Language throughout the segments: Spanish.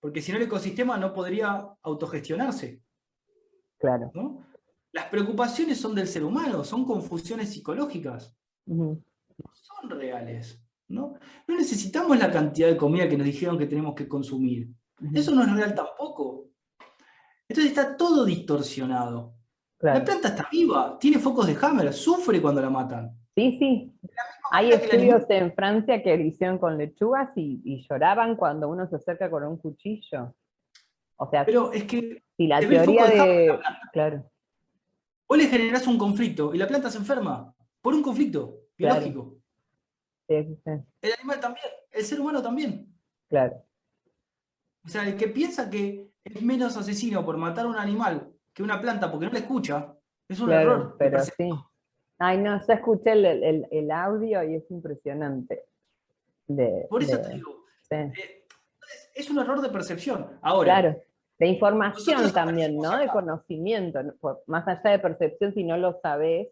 porque si no el ecosistema no podría autogestionarse. Claro. Las preocupaciones son del ser humano, son confusiones psicológicas. No son reales. ¿no? no necesitamos la cantidad de comida que nos dijeron que tenemos que consumir. Eso no es real tampoco. Entonces está todo distorsionado. La planta está viva, tiene focos de Hammer, sufre cuando la matan. Sí, sí. Hay estudios en Francia que hicieron con lechugas y, lloraban cuando uno se acerca con un cuchillo. O sea, pero es que si la teoría de. claro. Vos le generás un conflicto y la planta se enferma por un conflicto biológico. Sí, sí, El animal también, el ser humano también. Claro. O sea, el que piensa que es menos asesino por matar a un animal que una planta porque no le escucha, es un error. Pero sí. Ay, no, yo escuché el, audio y es impresionante. por eso te digo, eh, es un error de percepción. Ahora, claro, de información también, ¿no? De conocimiento. Más allá de percepción, si no lo sabes,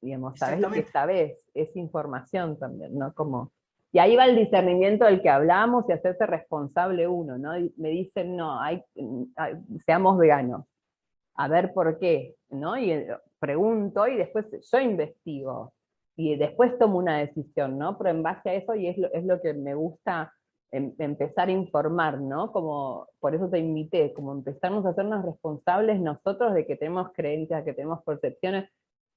digamos, sabes lo que sabes, es información también, ¿no? Como y ahí va el discernimiento del que hablamos y hacerse responsable uno, ¿no? me dicen, no, hay, seamos veganos. A ver por qué, ¿no? Y pregunto y después yo investigo. Y después tomo una decisión, ¿no? Pero en base a eso, y es lo, es lo que me gusta em, empezar a informar, ¿no? Como, por eso te invité, como empezarnos a hacernos responsables nosotros de que tenemos creencias, que tenemos percepciones,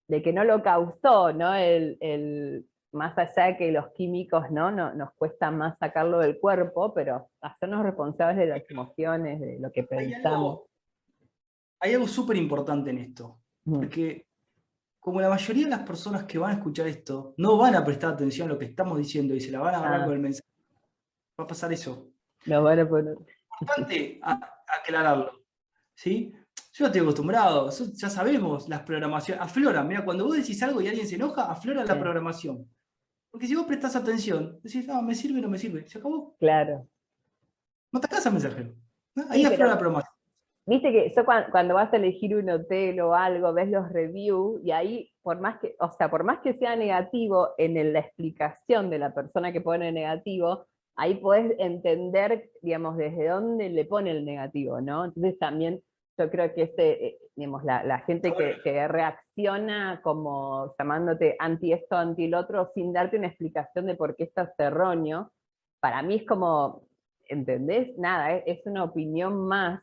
de que no lo causó, ¿no? El, el, más allá de que los químicos ¿no? nos cuesta más sacarlo del cuerpo, pero hacernos responsables de las emociones, de lo que pensamos. Hay algo súper importante en esto. Porque como la mayoría de las personas que van a escuchar esto no van a prestar atención a lo que estamos diciendo y se la van a agarrar ah. con el mensaje, va a pasar eso. Lo van a poner. Es importante aclararlo. ¿sí? Yo estoy acostumbrado, ya sabemos las programaciones. Aflora, mira, cuando vos decís algo y alguien se enoja, aflora la programación. Porque si vos prestás atención, decís, no, me sirve, no me sirve, se acabó. Claro. No te casa mensajero. Ahí sí, la promoción. Viste que yo cuando, vas a elegir un hotel o algo, ves los reviews y ahí, por más que, o sea, por más que sea negativo en la explicación de la persona que pone negativo, ahí podés entender, digamos, desde dónde le pone el negativo, ¿no? Entonces también yo creo que este, eh, digamos, la, gente que, reacciona como llamándote anti esto, anti el otro, sin darte una explicación de por qué estás erróneo, para mí es como, ¿entendés? Nada, es, una opinión más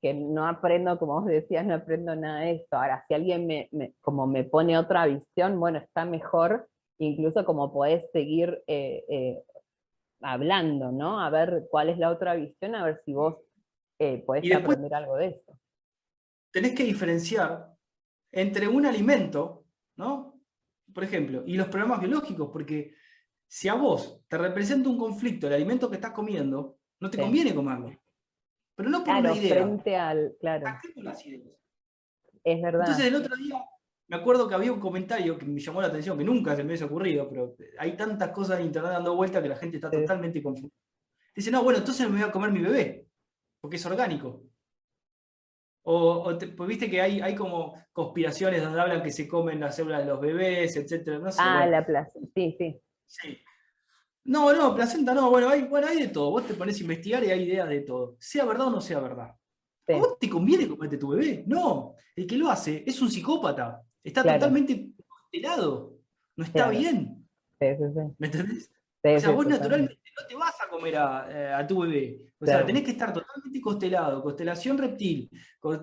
que no aprendo, como vos decías, no aprendo nada de esto. Ahora, si alguien me, como me pone otra visión, bueno, está mejor, incluso como podés seguir eh, eh, hablando, ¿no? A ver cuál es la otra visión, a ver si vos podés aprender algo de esto tenés que diferenciar entre un alimento, ¿no? Por ejemplo, y los problemas biológicos, porque si a vos te representa un conflicto el alimento que estás comiendo, no te conviene comerlo. Pero no por una idea. frente al, claro. Es verdad. Entonces el otro día me acuerdo que había un comentario que me llamó la atención, que nunca se me hubiese ocurrido, pero hay tantas cosas en internet dando vuelta que la gente está totalmente confundida. Dice, no, bueno, entonces me voy a comer mi bebé, porque es orgánico. O, pues viste que hay, hay como conspiraciones donde hablan que se comen las células de los bebés, etcétera. ah, la placenta, sí, sí. Sí. No, no, placenta no, bueno hay, bueno, hay de todo. Vos te pones a investigar y hay ideas de todo. Sea verdad o no sea verdad. ¿A vos te conviene comerte tu bebé? No. El que lo hace es un psicópata. Está totalmente constelado. No está bien. Sí, sí, sí. ¿Me entendés? o sea, vos naturalmente no te vas a comer a, eh, tu bebé. O sea, tenés que estar totalmente constelado, constelación reptil,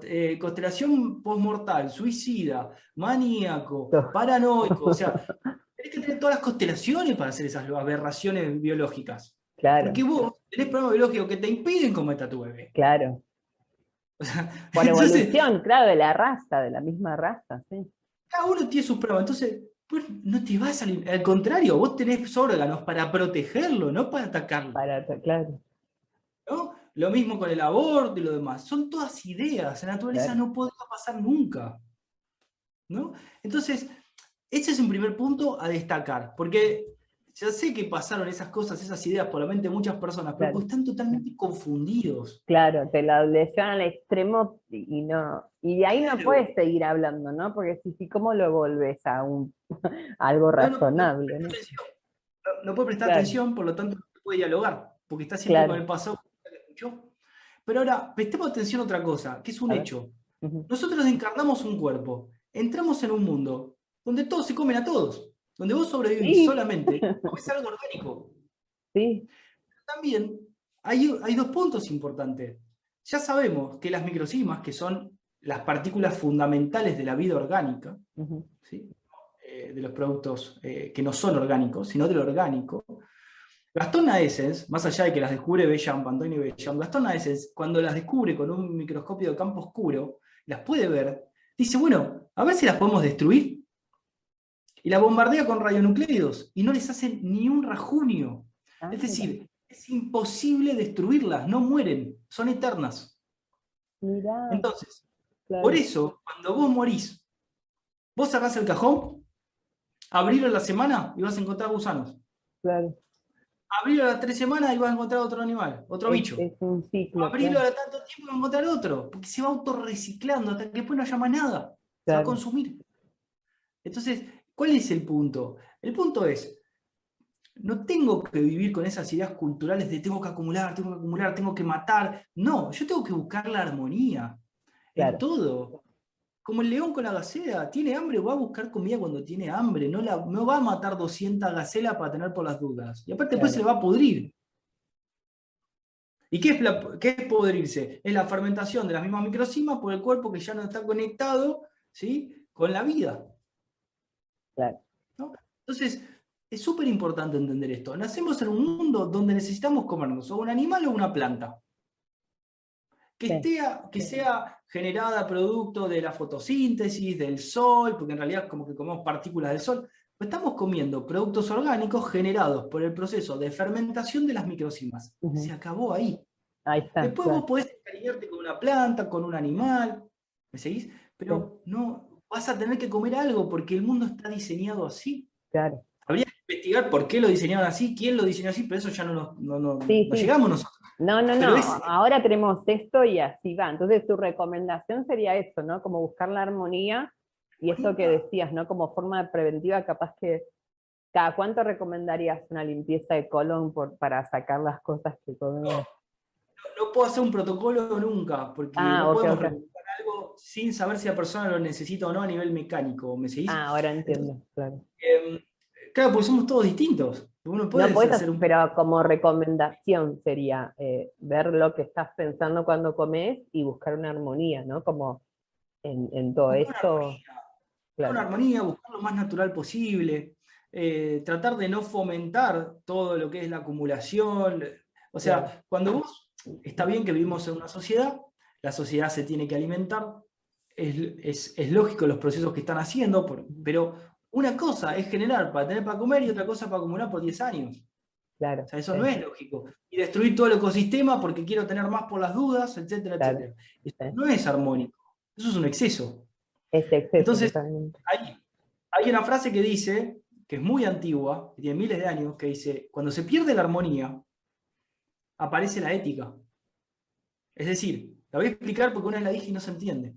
eh, constelación postmortal, suicida, maníaco, paranoico. O sea, tenés que tener todas las constelaciones para hacer esas aberraciones biológicas. Claro. Porque vos tenés problemas biológicos que te impiden comer a tu bebé. Claro. Por evolución, claro, de la raza, de la misma raza, sí. Cada uno tiene sus pruebas. Entonces, pues no te va a salir. Al contrario, vos tenés órganos para protegerlo, no para atacarlo. Para, claro. ¿No? Lo mismo con el aborto y lo demás. Son todas ideas. La naturaleza no podría pasar nunca. ¿No? Entonces, ese es un primer punto a destacar. Porque ya sé que pasaron esas cosas, esas ideas por la mente de muchas personas, pero están totalmente confundidos. Claro, te la llevan al extremo y no. Y de ahí no puedes seguir hablando, ¿no? Porque si, si ¿cómo lo volves a un algo razonable? No, no, puede prestar atención, por lo tanto no puede dialogar, porque está siempre con el pasado que escuchó. Pero ahora, prestemos atención a otra cosa, que es un hecho. Nosotros encarnamos un cuerpo, entramos en un mundo donde todos se comen a todos, donde vos sobrevivís solamente, es algo orgánico. Sí. También hay, hay dos puntos importantes. Ya sabemos que las microsimas, que son las partículas fundamentales de la vida orgánica, eh, de los productos eh, que no son orgánicos, sino de lo orgánico, Gastón Aessens, más allá de que las descubre Bellamp, Antonio Bellamp, Gastón Aessens, cuando las descubre con un microscopio de campo oscuro, las puede ver, dice, bueno, a ver si las podemos destruir. Y la bombardea con radionucleidos y no les hace ni un rajunio. Ah, es decir, es imposible destruirlas, no mueren, son eternas. Entonces, por eso, cuando vos morís, vos cerrás el cajón, abrilo en la semana y vas a encontrar gusanos. Claro. Abrilo a las tres semanas y vas a encontrar otro animal, otro bicho. Es un ciclo. Abrilo a tanto tiempo y vas a encontrar otro, porque se va autorreciclando hasta que después no haya más nada. Se va a consumir. Entonces, ¿cuál es el punto? El punto es, no tengo que vivir con esas ideas culturales de tengo que acumular, tengo que acumular, tengo que matar. No, yo tengo que buscar la armonía en todo. Como el león con la gacela, tiene hambre, va a buscar comida cuando tiene hambre, no, la, no va a matar 200 gacelas para tener por las dudas. Y aparte después se le va a pudrir. ¿Y qué es, qué es pudrirse? Es la fermentación de las mismas microcimas por el cuerpo que ya no está conectado ¿sí? con la vida. Claro. Entonces, es súper importante entender esto. Nacemos en un mundo donde necesitamos comernos o un animal o una planta. Que, que sea generada producto de la fotosíntesis, del sol, porque en realidad como que comemos partículas del sol, estamos comiendo productos orgánicos generados por el proceso de fermentación de las microcimas. Se acabó ahí. Ahí está. Después vos podés encariñarte con una planta, con un animal, ¿me seguís? Pero no, vas a tener que comer algo porque el mundo está diseñado así. Claro investigar por qué lo diseñaron así, quién lo diseñó así, pero eso ya no, no, llegamos nosotros. No, no, no, ahora tenemos esto y así va. Entonces tu recomendación sería eso, ¿no? Como buscar la armonía y eso que decías, ¿no? Como forma preventiva, capaz que cada cuánto recomendarías una limpieza de colon por, para sacar las cosas que comemos. No, puedo hacer un protocolo nunca, porque ah, no podemos algo sin saber si la persona lo necesita o no a nivel mecánico. ¿Me seguís? Ah, ahora entiendo, claro. Em, Claro, porque somos todos distintos. Uno puede hacer un... Pero como recomendación sería eh, ver lo que estás pensando cuando comes y buscar una armonía, ¿no? Como en, todo esto. Una armonía, buscar lo más natural posible, eh, tratar de no fomentar todo lo que es la acumulación. O sea, cuando vos, está bien que vivimos en una sociedad, la sociedad se tiene que alimentar, es, es lógico los procesos que están haciendo, pero una cosa es generar para tener para comer y otra cosa para acumular por 10 años. Claro. O sea, eso no es lógico. Y destruir todo el ecosistema porque quiero tener más por las dudas, etcétera, etcétera. Eso no es armónico. Eso es un exceso. Es exceso. Entonces, hay, hay una frase que dice, que es muy antigua, que tiene miles de años, que dice, cuando se pierde la armonía, aparece la ética. Es decir, la voy a explicar porque una vez la dije y no se entiende.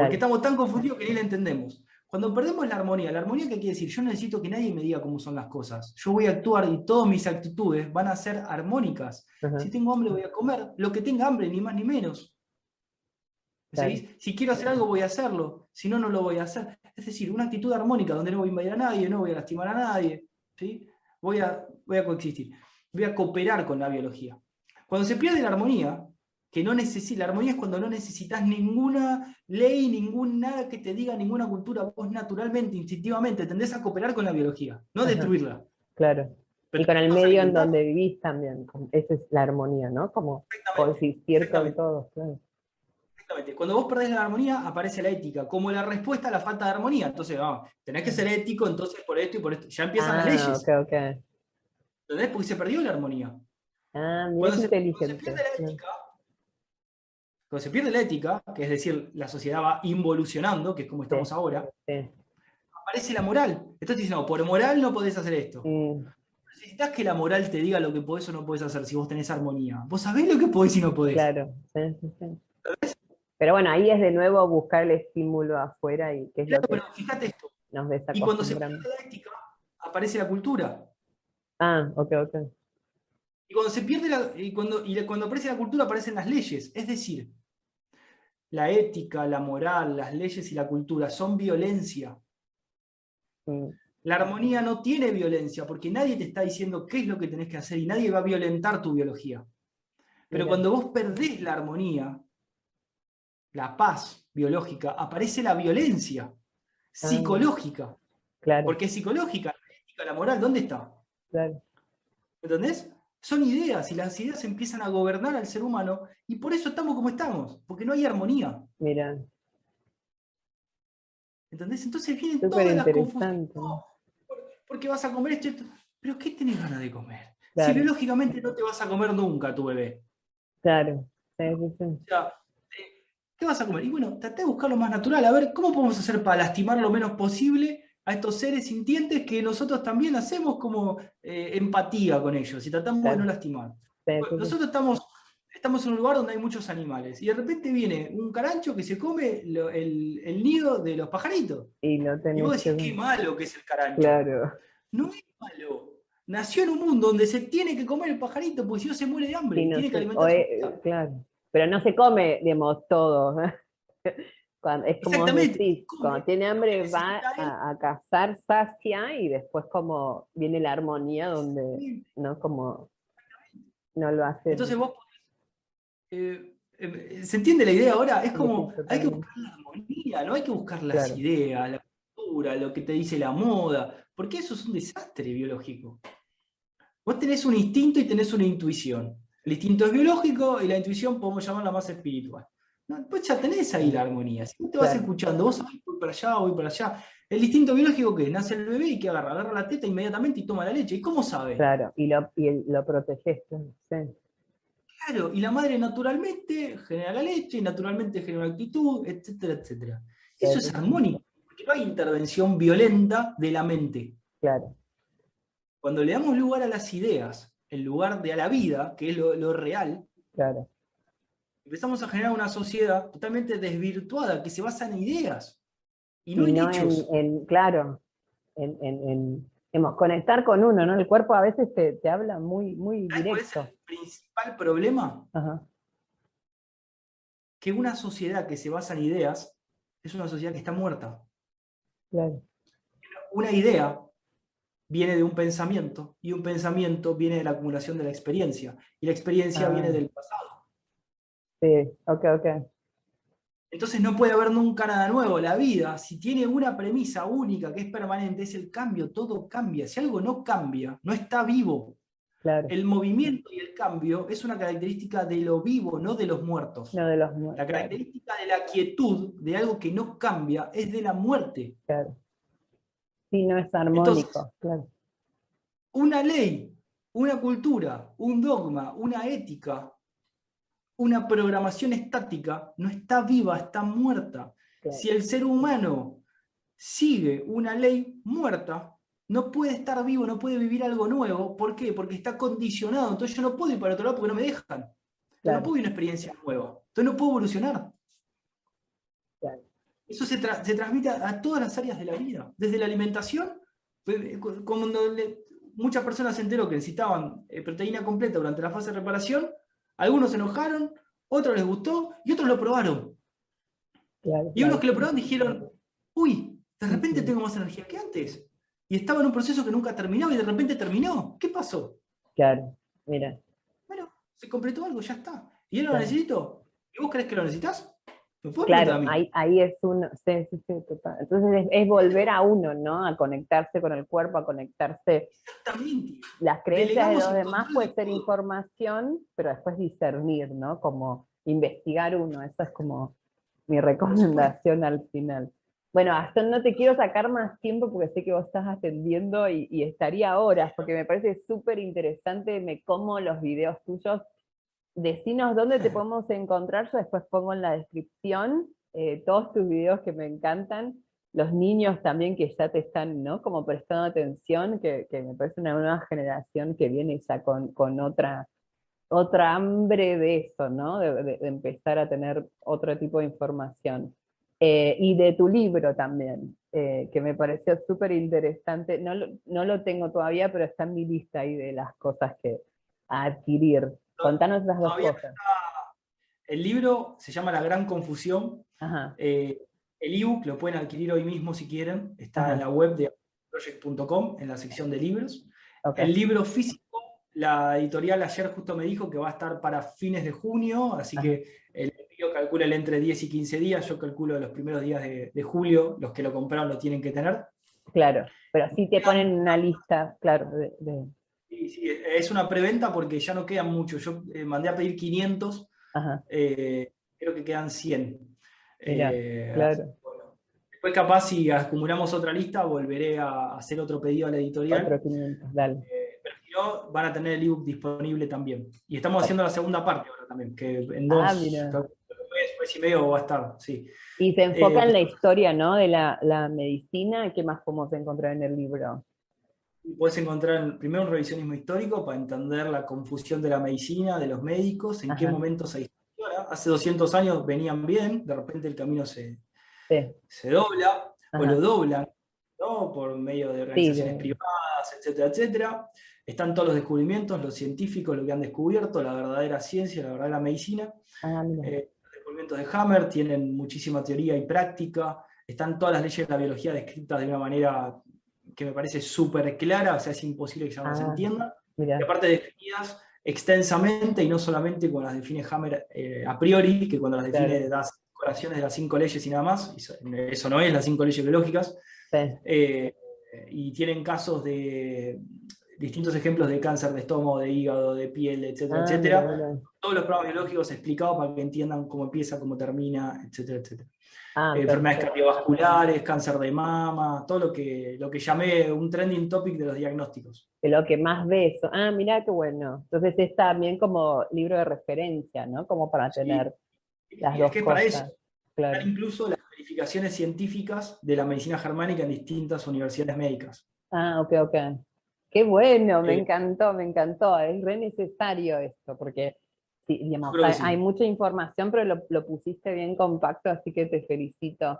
Porque estamos tan confundidos que ni la entendemos. Cuando perdemos la armonía, ¿la armonía qué quiere decir? Yo necesito que nadie me diga cómo son las cosas. Yo voy a actuar y todas mis actitudes van a ser armónicas. Si tengo hambre voy a comer lo que tenga hambre, ni más ni menos. Si quiero hacer algo voy a hacerlo, si no, no lo voy a hacer. Es decir, una actitud armónica donde no voy a invadir a nadie, no voy a lastimar a nadie. ¿sí? Voy, a, voy a coexistir. Voy a cooperar con la biología. Cuando se pierde la armonía, que no necesita, la armonía es cuando no necesitas ninguna ley, ningún nada que te diga, ninguna cultura, vos naturalmente, instintivamente, tendés a cooperar con la biología, no destruirla. Claro. y con el medio en donde vivís también, esa es la armonía, ¿no? Como coexistir con todos, Exactamente. Cuando vos perdés la armonía, aparece la ética, como la respuesta a la falta de armonía. Entonces, vamos, tenés que ser ético, entonces por esto y por esto. Ya empiezan las ah, leyes. Ok, ok. ¿Entendés? Porque se perdió la armonía. Ah, muy inteligente. se pierde la ética, cuando se pierde la ética, que es decir, la sociedad va involucionando, que es como estamos ahora, aparece la moral. Entonces dicen, no, por moral no podés hacer esto. Necesitas que la moral te diga lo que podés o no podés hacer si vos tenés armonía. Vos sabés lo que podés y no podés. Claro, sí, Pero bueno, ahí es de nuevo buscar el estímulo afuera y que es claro, pero fíjate esto. y cuando se pierde la ética, aparece la cultura. Ah, ok, ok. Y cuando se pierde la, y cuando, y cuando aparece la cultura aparecen las leyes. Es decir, la ética, la moral, las leyes y la cultura son violencia. La armonía no tiene violencia porque nadie te está diciendo qué es lo que tenés que hacer y nadie va a violentar tu biología. Pero cuando vos perdés la armonía, la paz biológica, aparece la violencia ah. psicológica. Claro. Porque es psicológica, la ética, la moral, ¿dónde está? Claro. ¿Entendés? Son ideas y las ideas empiezan a gobernar al ser humano y por eso estamos como estamos, porque no hay armonía. Mira. ¿Entendés? Entonces vienen todas las confusiones. porque vas a comer esto, Pero ¿qué tenés ganas de comer? Si biológicamente no te vas a comer nunca tu bebé. Claro. ¿qué vas a comer? Y bueno, traté de buscar lo más natural, a ver cómo podemos hacer para lastimar lo menos posible a estos seres sintientes que nosotros también hacemos como eh, empatía con ellos y tratamos de no lastimar. nosotros estamos, estamos en un lugar donde hay muchos animales y de repente viene un carancho que se come el, nido de los pajaritos. Y, no y vos decís, qué malo que es el carancho. Claro. No es malo. Nació en un mundo donde se tiene que comer el pajarito porque si no se muere de hambre. tiene que alimentarse. claro. Pero no se come, digamos, todo. Cuando, es como decís, cuando tiene hambre va a, cazar sacia y después como viene la armonía donde, ¿no? Como no lo hace. Entonces vos eh, eh, ¿Se entiende la idea ahora? Es como, hay que buscar la armonía, no hay que buscar las ideas, la cultura, lo que te dice la moda, porque eso es un desastre biológico. Vos tenés un instinto y tenés una intuición. El instinto es biológico y la intuición podemos llamarla más espiritual. Pues ya tenés ahí la armonía. Si vos te vas escuchando, vos voy para allá, voy para allá. El instinto biológico que nace el bebé y que agarra, agarra la teta inmediatamente y toma la leche. ¿Y cómo sabe? Claro, y lo, y lo proteges. Claro, y la madre naturalmente genera la leche, y naturalmente genera actitud, etcétera, etcétera. Eso es armónico, porque no hay intervención violenta de la mente. Claro. Cuando le damos lugar a las ideas, en lugar de a la vida, que es lo, lo real, claro empezamos a generar una sociedad totalmente desvirtuada, que se basa en ideas y no, en hechos. En, claro, en, conectar con uno, ¿no? El cuerpo a veces te, habla muy, muy directo. ¿Cuál es el principal problema? Que una sociedad que se basa en ideas es una sociedad que está muerta. Claro. Una idea viene de un pensamiento y un pensamiento viene de la acumulación de la experiencia y la experiencia ah. viene del pasado. Sí, ok, ok. Entonces no puede haber nunca nada nuevo. La vida, si tiene una premisa única que es permanente, es el cambio, todo cambia. Si algo no cambia, no está vivo. Claro. El movimiento y el cambio es una característica de lo vivo, no de los muertos. No de los muertos. La característica de la quietud, de algo que no cambia, es de la muerte. Claro. Sí, no es armónico, claro. Una ley, una cultura, un dogma, una ética, una programación estática no está viva, está muerta. Si el ser humano sigue una ley muerta, no puede estar vivo, no puede vivir algo nuevo. ¿Por qué? Porque está condicionado. Entonces yo no puedo ir para otro lado porque no me dejan. Yo no puedo ir a una experiencia nueva. Entonces no puedo evolucionar. Eso se, transmite a, todas las áreas de la vida. Desde la alimentación, cuando muchas personas se enteró que necesitaban eh, proteína completa durante la fase de reparación, algunos se enojaron, otros les gustó y otros lo probaron. y unos que lo probaron dijeron, uy, de repente tengo más energía que antes. Y estaba en un proceso que nunca terminaba y de repente terminó. ¿Qué pasó? Claro, mira. Bueno, se completó algo, ya está. ¿Y él lo necesito? ¿Y vos crees que lo necesitas? Claro, ahí, es uno, sí, sí, sí, total. Entonces es, volver a uno, ¿no? A conectarse con el cuerpo, a conectarse. Exactamente. Las creencias de los demás puede ser información, pero después discernir, ¿no? Como investigar uno, esa es como mi recomendación al final. Bueno, hasta no te quiero sacar más tiempo porque sé que vos estás atendiendo y, y estaría horas, porque me parece súper interesante, me como los videos tuyos decinos dónde te podemos encontrar, yo después pongo en la descripción eh, todos tus videos que me encantan, los niños también que ya te están, ¿no? Como prestando atención, que, me parece una nueva generación que viene ya con, otra, otra hambre de eso, ¿no? De, empezar a tener otro tipo de información. Eh, y de tu libro también, eh, que me pareció súper interesante. No, no lo tengo todavía, pero está en mi lista ahí de las cosas que, a adquirir? Contanos esas dos cosas. el libro se llama La Gran Confusión. Eh, el ebook lo pueden adquirir hoy mismo si quieren. Está en la web de project.com, en la sección de libros. El libro físico, la editorial ayer justo me dijo que va a estar para fines de junio, así que el envío calcula entre 10 y 15 días. Yo calculo los primeros días de, julio, los que lo compraron lo tienen que tener. Claro, pero sí te ponen una lista, claro, de Sí, sí, es una preventa porque ya no quedan muchos. Yo eh, mandé a pedir 500, eh, creo que quedan 100. Eh, claro. Después capaz si acumulamos otra lista, volveré a hacer otro pedido a la editorial. Otro 500, dale. pero si no, van a tener el ebook disponible también. Y estamos haciendo la segunda parte ahora también, que en dos, ah, mes, y medio va a estar, sí. Y se enfoca en la historia, ¿no? De la, la medicina. ¿Qué más podemos encontrar en el libro? Puedes encontrar primero un revisionismo histórico para entender la confusión de la medicina, de los médicos, en qué momento se distorsiona. Hace 200 años venían bien, de repente el camino se, se dobla, o lo doblan, ¿no? por medio de organizaciones privadas, etcétera, etcétera. Están todos los descubrimientos, los científicos, lo que han descubierto, la verdadera ciencia, la verdadera medicina. Ah, eh, los descubrimientos de Hammer tienen muchísima teoría y práctica. Están todas las leyes de la biología descritas de una manera que me parece súper clara, o sea, es imposible que ya no se ah, entienda. Y aparte definidas extensamente y no solamente cuando las define Hammer eh, a priori, que cuando las define das decoraciones de las cinco leyes y nada más, eso, no es las cinco leyes biológicas. Eh, y tienen casos de distintos ejemplos de cáncer de estómago, de hígado, de piel, etcétera, ah, etcétera. Todos los programas biológicos explicados para que entiendan cómo empieza, cómo termina, etcétera, etcétera. Ah, enfermedades cardiovasculares, cáncer de mama, todo lo que, lo que llamé un trending topic de los diagnósticos. De lo que más ves. Ah, mira qué bueno. Entonces es también como libro de referencia, ¿no? Como para tener las dos es que Para eso, claro. incluso las verificaciones científicas de la medicina germánica en distintas universidades médicas. Ah, ok, ok. Qué bueno, me encantó, me encantó. Es re necesario esto, porque hay, mucha información, pero lo, pusiste bien compacto, así que te felicito.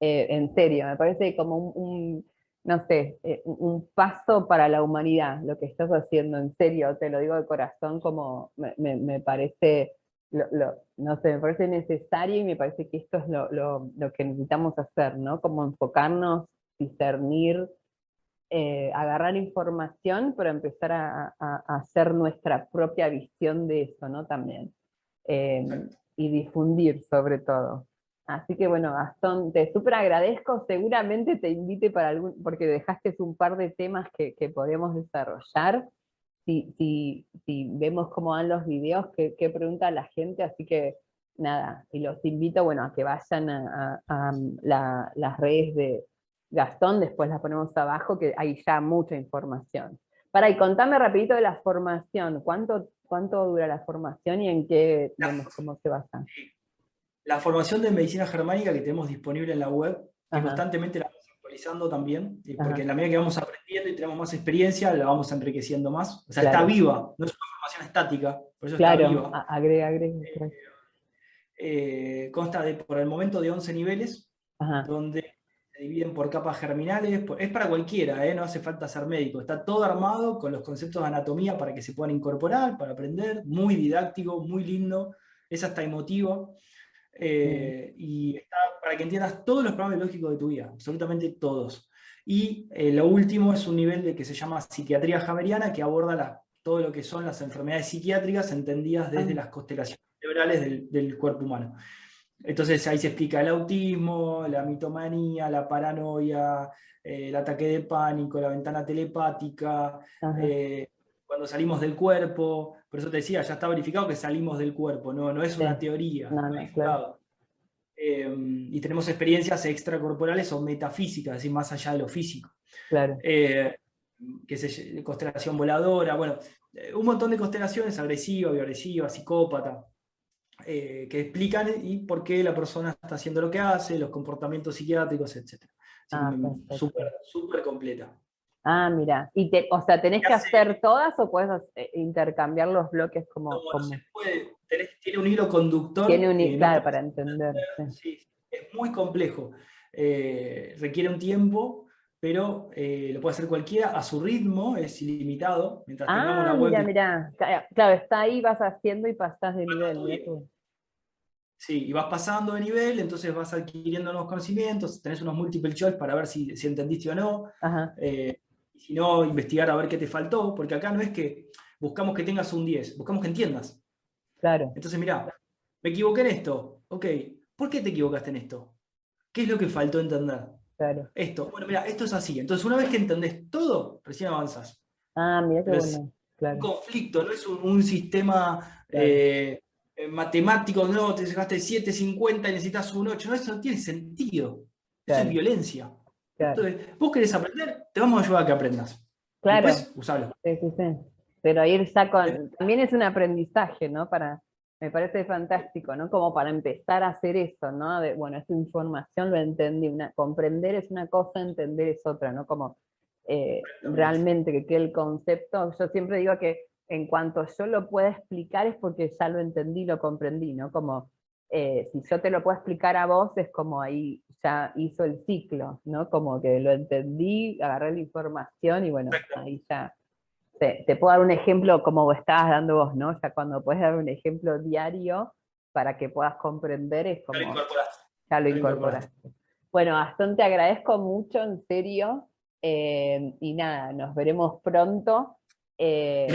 Eh, en serio, me parece como un, no sé, eh, un paso para la humanidad lo que estás haciendo, en serio, te lo digo de corazón, como me, parece, no sé, me parece necesario y me parece que esto es lo, que necesitamos hacer, ¿no? Como enfocarnos, discernir, eh, agarrar información, pero empezar a, hacer nuestra propia visión de eso, ¿no? También. Em, y difundir sobre todo. Así que bueno, Gastón, te súper agradezco, seguramente te invite para algún, porque dejaste un par de temas que, que podemos desarrollar. Si, si, si, vemos cómo van los videos, qué, pregunta la gente, así que nada, y los invito bueno, a que vayan a, las redes de, Gastón, después la ponemos abajo, que hay ya mucha información. Para, y contame rapidito de la formación, ¿cuánto, cuánto dura la formación y en qué, cómo se basa? La formación de medicina germánica que tenemos disponible en la web, constantemente la vamos actualizando también, porque en la medida que vamos aprendiendo y tenemos más experiencia, la vamos enriqueciendo más. O sea, está viva, no es una formación estática, por eso claro, está viva. agrega, agrega. Eh, eh, consta de, por el momento de 11 niveles, donde dividen por capas germinales, es para cualquiera, ¿eh? no hace falta ser médico, está todo armado con los conceptos de anatomía para que se puedan incorporar, para aprender, muy didáctico, muy lindo, es hasta emotivo, eh, y está para que entiendas todos los programas biológicos de tu vida, absolutamente todos. Y eh, lo último es un nivel de que se llama psiquiatría jameriana, que aborda todo lo que son las enfermedades psiquiátricas entendidas desde ah. las constelaciones cerebrales del cuerpo humano. Entonces ahí se explica el autismo, la mitomanía, la paranoia, eh, el ataque de pánico, la ventana telepática, eh, cuando salimos del cuerpo. Por eso te decía, ya está verificado que salimos del cuerpo, no, no es una teoría. Em, y tenemos experiencias extracorporales o metafísicas, es decir, más allá de lo físico. Claro. Eh, que es constelación voladora, bueno, un montón de constelaciones, agresiva, bioagresiva, psicópata. Eh, que explican y por qué la persona está haciendo lo que hace, los comportamientos psiquiátricos, etc. Ah, súper, súper completa. Ah, mira. Y o sea, ¿tenés que hacer todas o puedes eh, intercambiar los bloques como...? No, se puede. tiene un hilo conductor. Tiene un hilo, claro, para entender. Sí. es muy complejo. Eh, requiere un tiempo pero eh, lo puede hacer cualquiera a su ritmo, es ilimitado. Mientras ah, mira, mira. Claro, está ahí, vas haciendo y pasas de nivel. Sí, y vas pasando de nivel, entonces vas adquiriendo nuevos conocimientos, tenés unos multiple choice para ver si, entendiste o no. Eh, si no, investigar a ver qué te faltó, porque acá no es que buscamos que tengas un 10, buscamos que entiendas. Claro. Entonces, mira, me equivoqué en esto. Ok, ¿por qué te equivocaste en esto? ¿Qué es lo que faltó entender? Claro. Esto, bueno, mira, esto es así. Entonces, una vez que entendés todo, recién avanzas. Ah, mira qué bueno. Un conflicto, no es un, sistema eh, eh, matemático, no, te sacaste 7.50 y necesitas un 8. No, eso no tiene sentido. Eso es violencia. Entonces, vos querés aprender, te vamos a ayudar a que aprendas. Claro. Después, usalo. Sí, sí, sí. Pero ir saco, también es un aprendizaje, ¿no? Para, me parece fantástico, ¿no? Como para empezar a hacer eso, ¿no? De, bueno, esta información lo entendí, una, comprender es una cosa, entender es otra, ¿no? Como eh, realmente que, el concepto, yo siempre digo que en cuanto yo lo pueda explicar es porque ya lo entendí, lo comprendí, ¿no? Como eh, si yo te lo puedo explicar a vos es como ahí ya hizo el ciclo, ¿no? Como que lo entendí, agarré la información y bueno, ahí ya te, puedo dar un ejemplo como estabas dando vos, ¿no? O sea, cuando puedes dar un ejemplo diario para que puedas comprender, es como... Ya lo incorporaste. Bueno, Gastón, te agradezco mucho, en serio. Eh, y nada, nos veremos pronto. Eh,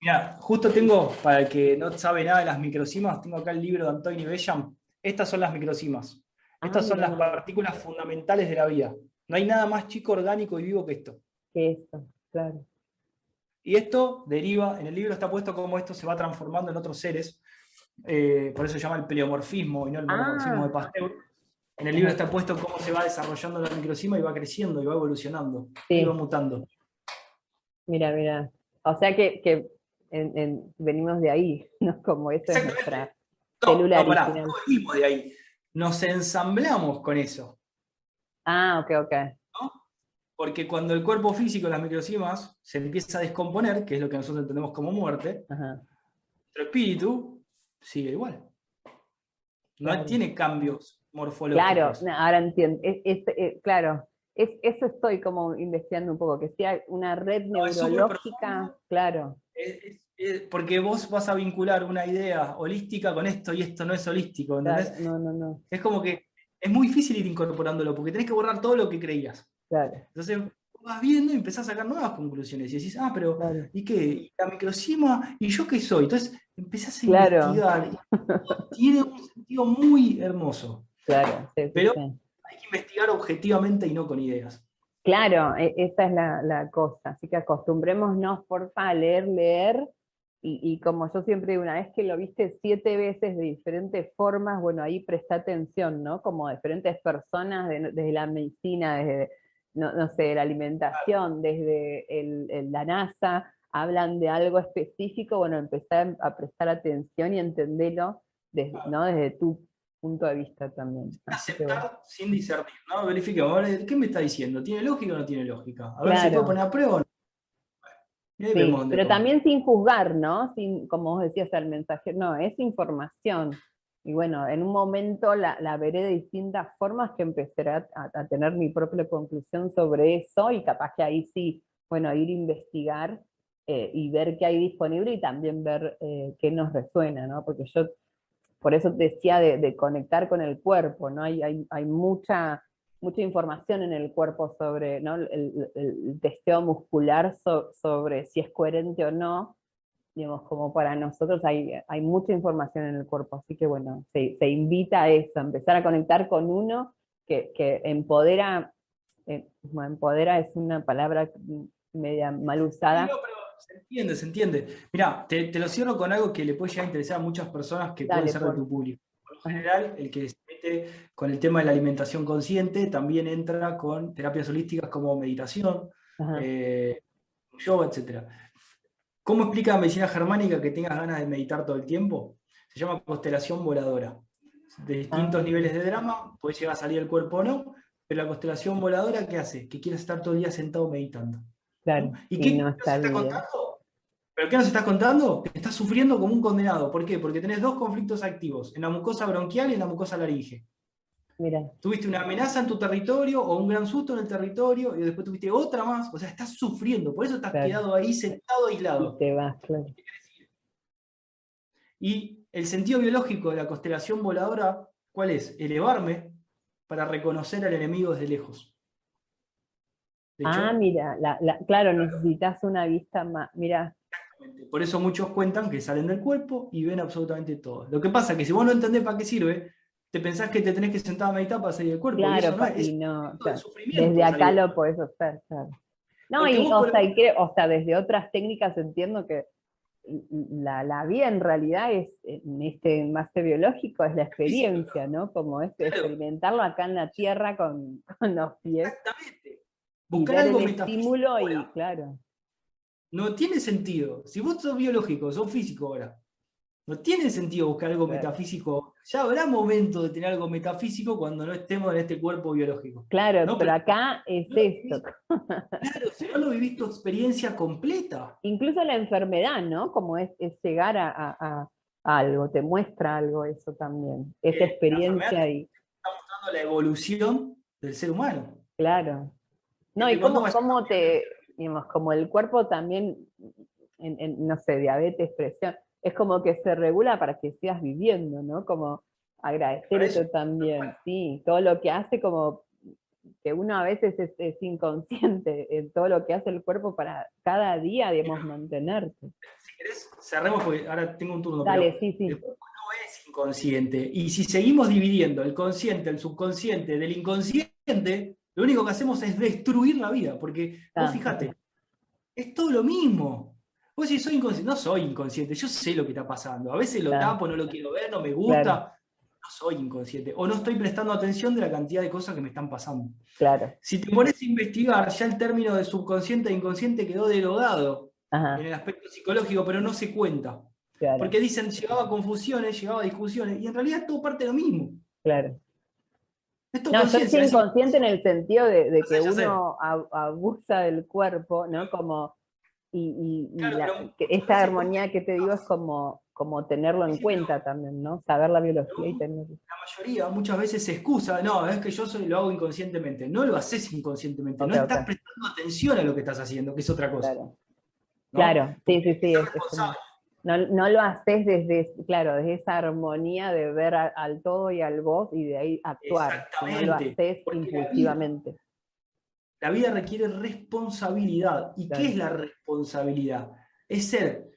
mira, justo tengo, para el que no sabe nada de las microcimas, tengo acá el libro de Antonio Bellam. Estas son las microcimas. Estas ah, son las partículas fundamentales de la vida. No hay nada más chico, orgánico y vivo que esto. Que esto, claro. Y esto deriva, en el libro está puesto cómo esto se va transformando en otros seres, eh, por eso se llama el pleomorfismo y no el monomorfismo de ah. Pasteur. En el libro está puesto cómo se va desarrollando la microcima y va creciendo y va evolucionando, y va mutando. Mira, mira. O sea que, venimos de ahí, ¿no? Como esa es nuestra célula no, venimos de ahí. Nos ensamblamos con eso. Ah, ok, ok. Porque cuando el cuerpo físico, las microcimas, se empieza a descomponer, que es lo que nosotros entendemos como muerte, nuestro espíritu sigue igual. No tiene cambios morfológicos. Claro, ahora entiendo. Eh, claro, es, eso estoy como investigando un poco, que sea una red neurológica, claro. porque vos vas a vincular una idea holística con esto y esto no es holístico, ¿entendés? no, no, no. Es como que es muy difícil ir incorporándolo, porque tenés que borrar todo lo que creías. Entonces vas viendo y empezás a sacar nuevas conclusiones y decís, ah, pero ¿y qué? ¿La microcima? ¿Y yo qué soy? Entonces empezás a investigar. tiene un sentido muy hermoso. Claro, pero hay que investigar objetivamente y no con ideas. Claro, e, esa es la, cosa. Así que acostumbrémonos, porfa, a leer, leer. Y, como yo siempre digo, una vez que lo viste siete veces de diferentes formas, bueno, ahí presta atención, ¿no? Como diferentes personas, desde la medicina, desde no, sé, la alimentación, desde la NASA, hablan de algo específico, bueno, empezar a prestar atención y entenderlo desde, ¿no? desde tu punto de vista también. Aceptar sin discernir, ¿no? Verifiquemos, ¿qué me está diciendo? ¿Tiene lógica o no tiene lógica? A ver si puedo poner a prueba o no. pero también sin juzgar, ¿no? Sin, como vos decías al mensaje, no, es información. Y bueno, en un momento la, veré de distintas formas que empezaré a, tener mi propia conclusión sobre eso y capaz que ahí sí, bueno, ir a investigar eh, y ver qué hay disponible y también ver eh, qué nos resuena, ¿no? Porque yo, por eso decía de, conectar con el cuerpo, ¿no? Hay, hay, mucha, mucha información en el cuerpo sobre ¿no? el, el, testeo muscular sobre si es coherente o no, digamos, como para nosotros hay, hay mucha información en el cuerpo, así que bueno, se, se invita a eso, a empezar a conectar con uno que, que empodera, eh, empodera es una palabra media mal usada. se entiende, se entiende. Mira, te, te, lo cierro con algo que le puede llegar a interesar a muchas personas que pueden ser de tu público. Por lo general, el que se mete con el tema de la alimentación consciente también entra con terapias holísticas como meditación, eh, yoga, etc. ¿Cómo explica la medicina germánica que tengas ganas de meditar todo el tiempo? Se llama constelación voladora. De distintos ah. niveles de drama, puede llegar a salir el cuerpo o no, pero la constelación voladora, ¿qué hace? Que quieras estar todo el día sentado meditando. Claro. ¿Y qué nos está contando? ¿Pero qué nos estás contando? estás sufriendo como un condenado. ¿Por qué? Porque tenés dos conflictos activos, en la mucosa bronquial y en la mucosa laringe. Mira. Tuviste una amenaza en tu territorio o un gran susto en el territorio y después tuviste otra más. O sea, estás sufriendo, por eso estás quedado ahí sentado aislado. Y te vas, claro. Y el sentido biológico de la constelación voladora, ¿cuál es? Elevarme para reconocer al enemigo desde lejos. ah, mira, claro, necesitas una vista más. Mira, por eso muchos cuentan que salen del cuerpo y ven absolutamente todo. Lo que pasa es que si vos no entendés para qué sirve, te pensás que te tenés que sentar a meditar para salir del cuerpo. Claro, y no, desde acá lo podés hacer, No, y, o, sea, desde otras técnicas entiendo que la, la, vida en realidad es, en este máster biológico, es la experiencia, ¿no? Como es experimentarlo acá en la tierra con, los pies. Exactamente. Buscar algo el estímulo y, claro. No tiene sentido. Si vos sos biológico, sos físico ahora, no tiene sentido buscar algo metafísico. Ya habrá momento de tener algo metafísico cuando no estemos en este cuerpo biológico. Claro, pero, acá es esto. Claro, si no lo vivís tu experiencia completa. Incluso la enfermedad, ¿no? Como es, llegar a, algo, te muestra algo eso también. Esa experiencia ahí. Está mostrando la evolución del ser humano. Claro. No, y cómo, cómo te, digamos, como el cuerpo también, en, no sé, diabetes, presión, es como que se regula para que sigas viviendo, ¿no? Como agradecer eso, también, sí, todo lo que hace como que uno a veces es, inconsciente en todo lo que hace el cuerpo para cada día, digamos, mantenerte. Si querés, cerremos porque ahora tengo un turno. Dale, sí, sí. El cuerpo no es inconsciente. Y si seguimos dividiendo el consciente, el subconsciente del inconsciente, lo único que hacemos es destruir la vida, porque vos fíjate, es todo lo mismo. Vos si soy inconsciente, no soy inconsciente, yo sé lo que está pasando. A veces lo tapo, no lo quiero ver, no me gusta. No soy inconsciente. O no estoy prestando atención de la cantidad de cosas que me están pasando. Claro. Si te pones a investigar, ya el término de subconsciente e inconsciente quedó derogado en el aspecto psicológico, pero no se cuenta. Porque dicen, llegaba a confusiones, llegaba a discusiones, y en realidad todo parte de lo mismo. Claro no, yo soy inconsciente en el sentido de, que uno abusa del cuerpo, ¿no? Como, y, esta armonía que te digo es como, como tenerlo en cuenta también, ¿no? Saber la biología y tenerlo. La mayoría muchas veces se excusa, no, es que yo soy, lo hago inconscientemente. No lo haces inconscientemente, no estás prestando atención a lo que estás haciendo, que es otra cosa. Claro, sí, sí, sí. No, no, lo haces desde, claro, desde esa armonía de ver al todo y al vos y de ahí actuar. No lo haces impulsivamente. La vida, requiere responsabilidad. ¿Y qué es la responsabilidad? Es ser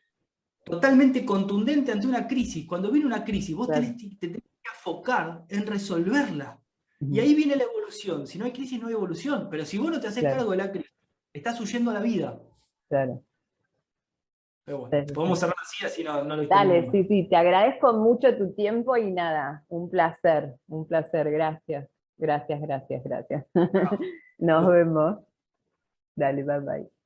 totalmente contundente ante una crisis. Cuando viene una crisis, vos tenés, te tenés que enfocar en resolverla. Y ahí viene la evolución. Si no hay crisis, no hay evolución. Pero si vos no te haces cargo de la crisis, estás huyendo a la vida. Claro. Pero bueno, podemos cerrar así, así no, no lo Dale, sí, sí, te agradezco mucho tu tiempo y nada, un placer, un placer, gracias. Gracias, gracias, gracias. Nos vemos. Dale, bye bye.